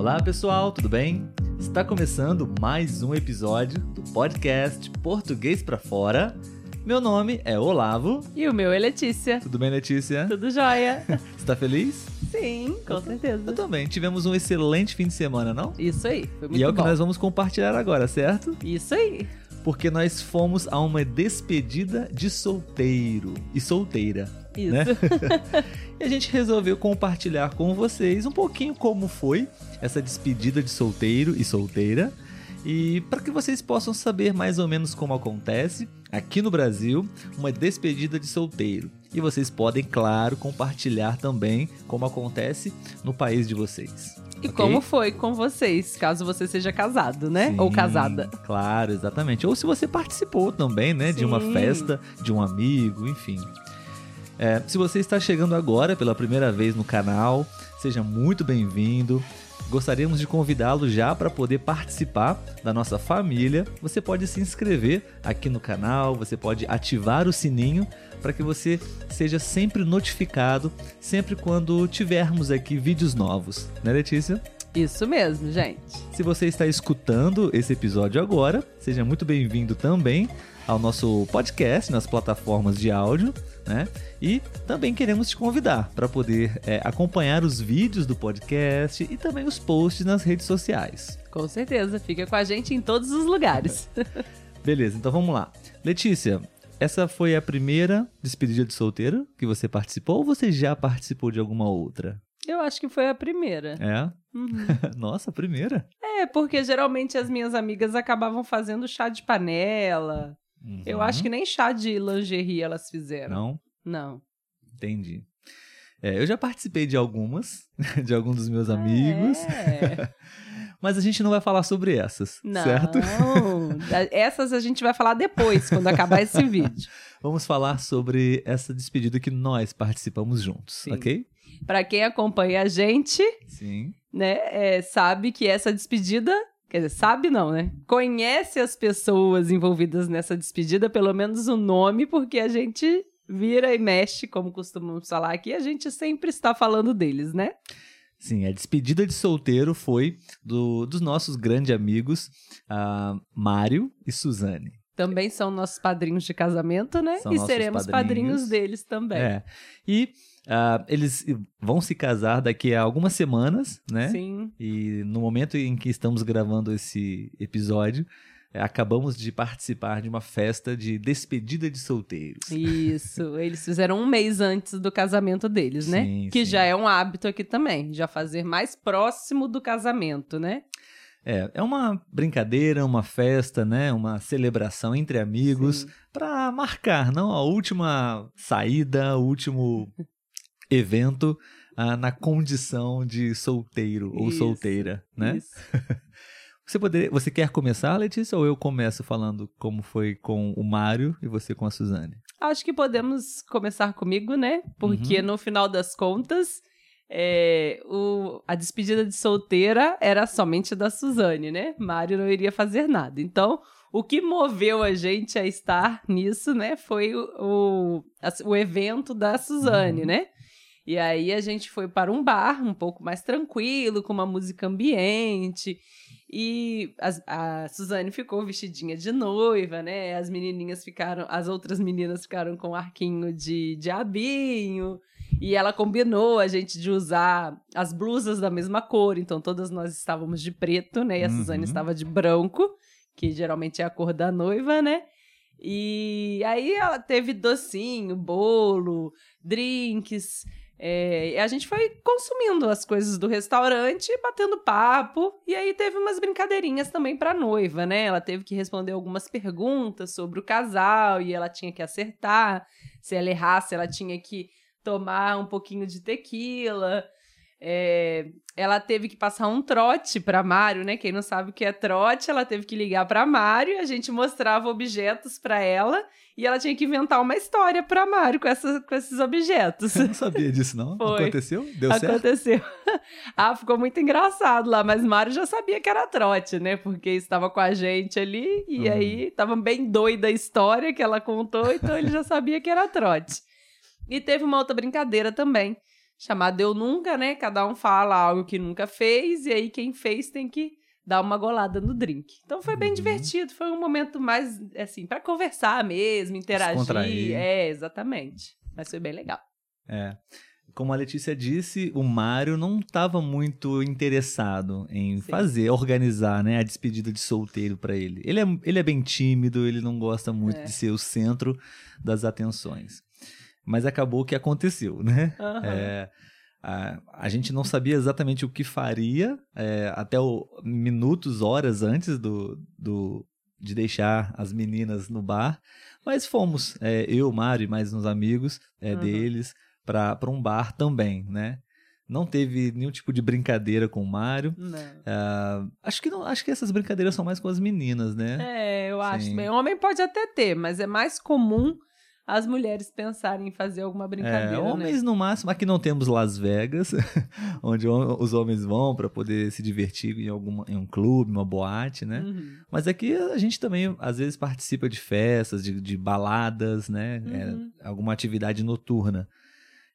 Olá pessoal, tudo bem? Está começando mais um episódio do podcast Português para Fora. Meu nome é Olavo. E o meu é Letícia. Tudo bem, Letícia? Tudo jóia. Está feliz? Sim, com eu, certeza. Eu também. Tivemos um excelente fim de semana, não? Isso aí, foi muito E é o bom. que nós vamos compartilhar agora, certo? Isso aí. Porque nós fomos a uma despedida de solteiro e solteira. Isso. Né? e a gente resolveu compartilhar com vocês um pouquinho como foi essa despedida de solteiro e solteira. E para que vocês possam saber mais ou menos como acontece aqui no Brasil uma despedida de solteiro. E vocês podem, claro, compartilhar também como acontece no país de vocês. E ok? como foi com vocês, caso você seja casado, né? Ou Sim, casada. Claro, exatamente. Ou se você participou também, né, de uma Sim. festa, de um amigo, enfim. É, se você está chegando agora pela primeira vez no canal, seja muito bem-vindo. Gostaríamos de convidá-lo já para poder participar da nossa família. Você pode se inscrever aqui no canal, você pode ativar o sininho para que você seja sempre notificado sempre quando tivermos aqui vídeos novos, né, Letícia? Isso mesmo, gente. Se você está escutando esse episódio agora, seja muito bem-vindo também ao nosso podcast nas plataformas de áudio, né? E também queremos te convidar para poder é, acompanhar os vídeos do podcast e também os posts nas redes sociais. Com certeza. Fica com a gente em todos os lugares. Beleza, então vamos lá. Letícia, essa foi a primeira despedida de solteiro que você participou ou você já participou de alguma outra? Eu acho que foi a primeira. É? Uhum. Nossa, a primeira? É, porque geralmente as minhas amigas acabavam fazendo chá de panela. Eu Uhum. acho que nem chá de lingerie elas fizeram. Não? Não. Entendi. É, eu já participei de algumas, de alguns dos meus amigos, É. mas a gente não vai falar sobre essas, Não. certo? Essas a gente vai falar depois, quando acabar esse vídeo. Vamos falar sobre essa despedida que nós participamos juntos, Sim. ok? Pra quem acompanha a gente, Sim. né, é, sabe que essa despedida. Quer dizer, sabe não, né? Conhece as pessoas envolvidas nessa despedida, pelo menos o nome, porque a gente vira e mexe, como costumamos falar aqui, a gente sempre está falando deles, né? Sim, a despedida de solteiro foi do- dos nossos grandes amigos, ah, Mário e Suzane. Também são nossos padrinhos de casamento, né? São e seremos padrinhos. padrinhos deles também. É. E ah, eles vão se casar daqui a algumas semanas, né? Sim. E no momento em que estamos gravando esse episódio, acabamos de participar de uma festa de despedida de solteiros. Isso, eles fizeram um mês antes do casamento deles, né? Sim, que sim. já é um hábito aqui também, já fazer mais próximo do casamento, né? É, é uma brincadeira, uma festa, né? Uma celebração entre amigos para marcar, não a última saída, o último evento ah, na condição de solteiro ou Isso, solteira, né? Isso. Você poderia, você quer começar, Letícia, ou eu começo falando como foi com o Mário e você com a Suzane? Acho que podemos começar comigo, né? Porque Uhum. no final das contas, é, o- a despedida de solteira era somente da Suzane, né? Mário não iria fazer nada. Então, o que moveu a gente a estar nisso, né? Foi o, o, a- o evento da Suzane, Uhum. né? E aí a gente foi para um bar um pouco mais tranquilo, com uma música ambiente. E as- a Suzane ficou vestidinha de noiva, né? As menininhas ficaram, as outras meninas ficaram com arquinho de diabinho. E ela combinou a gente de usar as blusas da mesma cor. Então todas nós estávamos de preto, né? E a Uhum. Suzane estava de branco, que geralmente é a cor da noiva, né? E aí ela teve docinho, bolo, drinks. É, a gente foi consumindo as coisas do restaurante, batendo papo. E aí teve umas brincadeirinhas também pra noiva, né? Ela teve que responder algumas perguntas sobre o casal e ela tinha que acertar. Se ela errasse, ela tinha que tomar um pouquinho de tequila. É, ela teve que passar um trote para Mário, né? Quem não sabe o que é trote, ela teve que ligar para Mário, a gente mostrava objetos para ela e ela tinha que inventar uma história para Mário com, essa, com esses objetos. Eu não sabia disso, não? Foi. Aconteceu? Deu certo? Aconteceu. ah, ficou muito engraçado lá, mas Mário já sabia que era trote, né? Porque estava com a gente ali e Uhum. aí estava bem doida a história que ela contou, então ele já sabia que era trote. E teve uma outra brincadeira também, chamado Eu Nunca, né? Cada um fala algo que nunca fez, e aí quem fez tem que dar uma golada no drink. Então foi bem Uhum. divertido, foi um momento mais, assim, para conversar mesmo, interagir. É, exatamente. Mas foi bem legal. É. Como a Letícia disse, o Mário não estava muito interessado em Sim. fazer, organizar, né, a despedida de solteiro para ele. Ele é, ele é bem tímido, ele não gosta muito É. de ser o centro das atenções. Mas acabou que aconteceu, né? Aham. É, a, a gente não sabia exatamente o que faria é, até o, minutos, horas antes do, do, de deixar as meninas no bar, mas fomos, é, eu, Mário e mais uns amigos Uhum. deles, para um bar também, né? Não teve nenhum tipo de brincadeira com o Mário. Ah, acho, que não, acho que essas brincadeiras são mais com as meninas, né? É, eu acho. Sim. Bem, homem pode até ter, mas é mais comum as mulheres pensarem em fazer alguma brincadeira, É, né? homens no máximo. Aqui não temos Las Vegas, onde os homens vão para poder se divertir em, alguma, em um clube, uma boate, né? Uhum. Mas aqui a gente também às vezes participa de festas, de, de baladas, né? Uhum. É, alguma atividade noturna.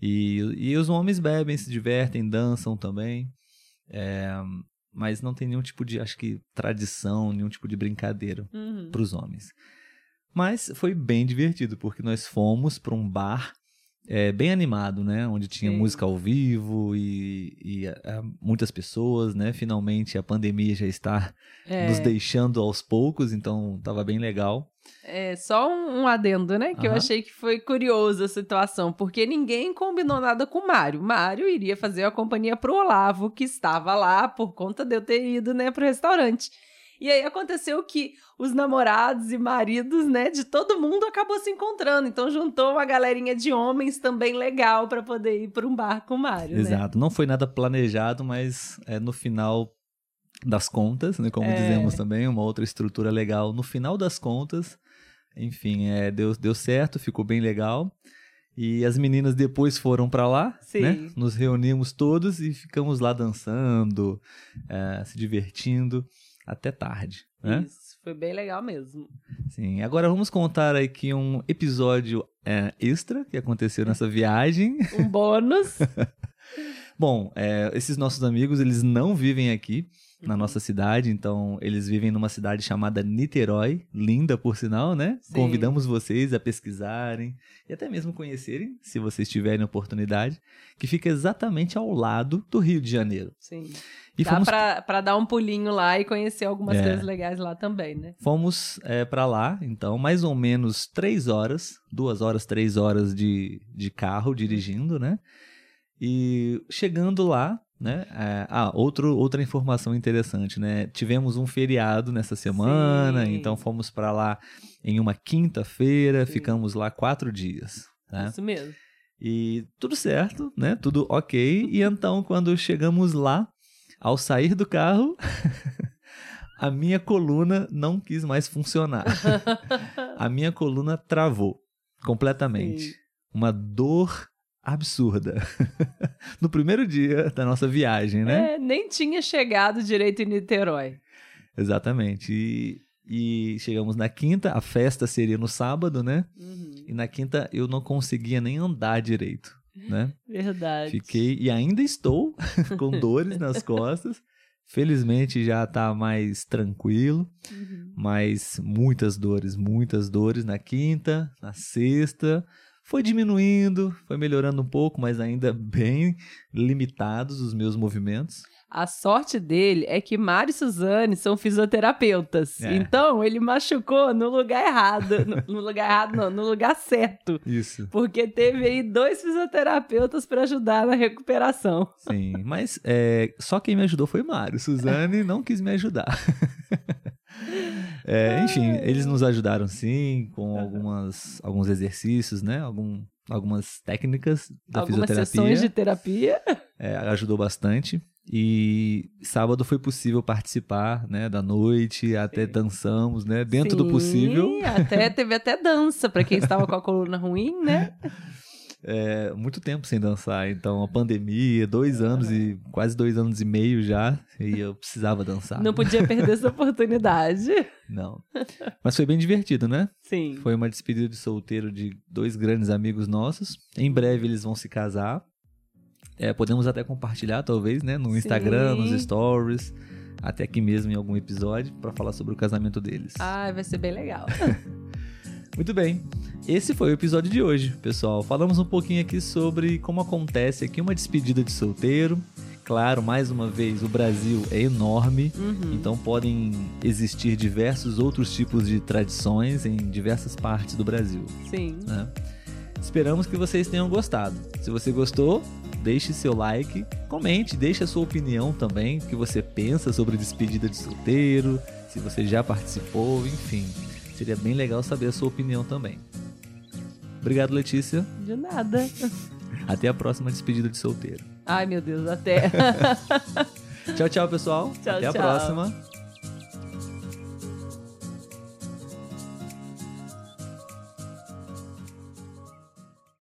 E, e os homens bebem, se divertem, dançam também. É, mas não tem nenhum tipo de, acho que, tradição, nenhum tipo de brincadeira Uhum. para os homens. Mas foi bem divertido, porque nós fomos para um bar é, bem animado, né? Onde tinha Sim. música ao vivo e, e, é, muitas pessoas, né? Finalmente a pandemia já está É, nos deixando aos poucos, então tava bem legal. é, só um, um adendo, né? Que eu Aham. achei que foi curioso a situação, porque ninguém combinou nada com o Mário. Mário iria fazer a companhia pro Olavo, que estava lá por conta de eu ter ido, né, pro restaurante. E aí aconteceu que os namorados e maridos, né, de todo mundo acabou se encontrando. Então juntou uma galerinha de homens também legal pra poder ir pra um bar com o Mário, né? Exato. Não foi nada planejado, mas é, no final das contas, né? Como É. dizemos também, uma outra estrutura legal. No final das contas, enfim, é, deu, deu certo, ficou bem legal. E as meninas depois foram pra lá, Sim. né? Nos reunimos todos e ficamos lá dançando, é, se divertindo até tarde, né? Isso, foi bem legal mesmo. Sim, agora vamos contar aqui um episódio é, extra que aconteceu nessa viagem. Um bônus. Bom, é, esses nossos amigos, eles não vivem aqui na Uhum. nossa cidade, então eles vivem numa cidade chamada Niterói, linda por sinal, né? Sim. Convidamos vocês a pesquisarem e até mesmo conhecerem, se vocês tiverem oportunidade, que fica exatamente ao lado do Rio de Janeiro. Sim. E Dá fomos pra, pra dar um pulinho lá e conhecer algumas É. coisas legais lá também, né? Fomos é, para lá, então, mais ou menos três horas, duas horas, três horas de, de carro dirigindo, né? E chegando lá, né? é, ah, outro, outra informação interessante, né? Tivemos um feriado nessa semana, Sim. então fomos para lá em uma quinta-feira, ficamos lá quatro dias, né? Isso mesmo. E tudo certo, né? Tudo ok. E então, quando chegamos lá, ao sair do carro, a minha coluna não quis mais funcionar. a minha coluna travou completamente. Sim. Uma dor absurda. no primeiro dia da nossa viagem, né? É, nem tinha chegado direito em Niterói. Exatamente. E, e chegamos na quinta, a festa seria no sábado, né? Uhum, E na quinta eu não conseguia nem andar direito, né? verdade. Fiquei e ainda estou com dores nas costas. Felizmente já tá mais tranquilo, Uhum. mas muitas dores, muitas dores na quinta, na sexta. Foi diminuindo, foi melhorando um pouco, mas ainda bem limitados os meus movimentos. A sorte dele é que Mário e Suzane são fisioterapeutas. É. Então, ele machucou no lugar errado. No, no lugar errado, não, no lugar certo. Isso. Porque teve aí dois fisioterapeutas para ajudar na recuperação. Sim, mas é, só quem me ajudou foi Mário. Suzane não quis me ajudar. É, enfim, eles nos ajudaram sim com algumas, alguns exercícios, né? Algum, algumas técnicas da Algumas fisioterapia. sessões de terapia. É, ajudou bastante. E sábado foi possível participar, né, da noite, até Sim. dançamos, né, dentro do Sim, possível. Até teve até dança para quem estava com a coluna ruim, né? É, muito tempo sem dançar, então a pandemia, dois anos e quase dois anos e meio já, e eu precisava dançar. Não podia perder essa oportunidade. Não. Mas foi bem divertido, né? Sim. Foi uma despedida de solteiro de dois grandes amigos nossos. Em breve eles vão se casar. É, podemos até compartilhar, talvez, né? No Instagram, Sim. nos stories, até aqui mesmo em algum episódio, para falar sobre o casamento deles. Ai, vai ser bem legal. Muito bem. Esse foi o episódio de hoje, pessoal. Falamos um pouquinho aqui sobre como acontece aqui uma despedida de solteiro. Claro, mais uma vez, o Brasil é enorme, Uhum. então podem existir diversos outros tipos de tradições em diversas partes do Brasil. Sim. né? Esperamos que vocês tenham gostado. Se você gostou, deixe seu like, comente, deixe a sua opinião também, o que você pensa sobre despedida de solteiro, se você já participou, enfim. Seria bem legal saber a sua opinião também. Obrigado, Letícia. De nada. Até a próxima despedida de solteiro. Ai, meu Deus, até. Tchau, tchau, pessoal. Tchau, Até a tchau. próxima.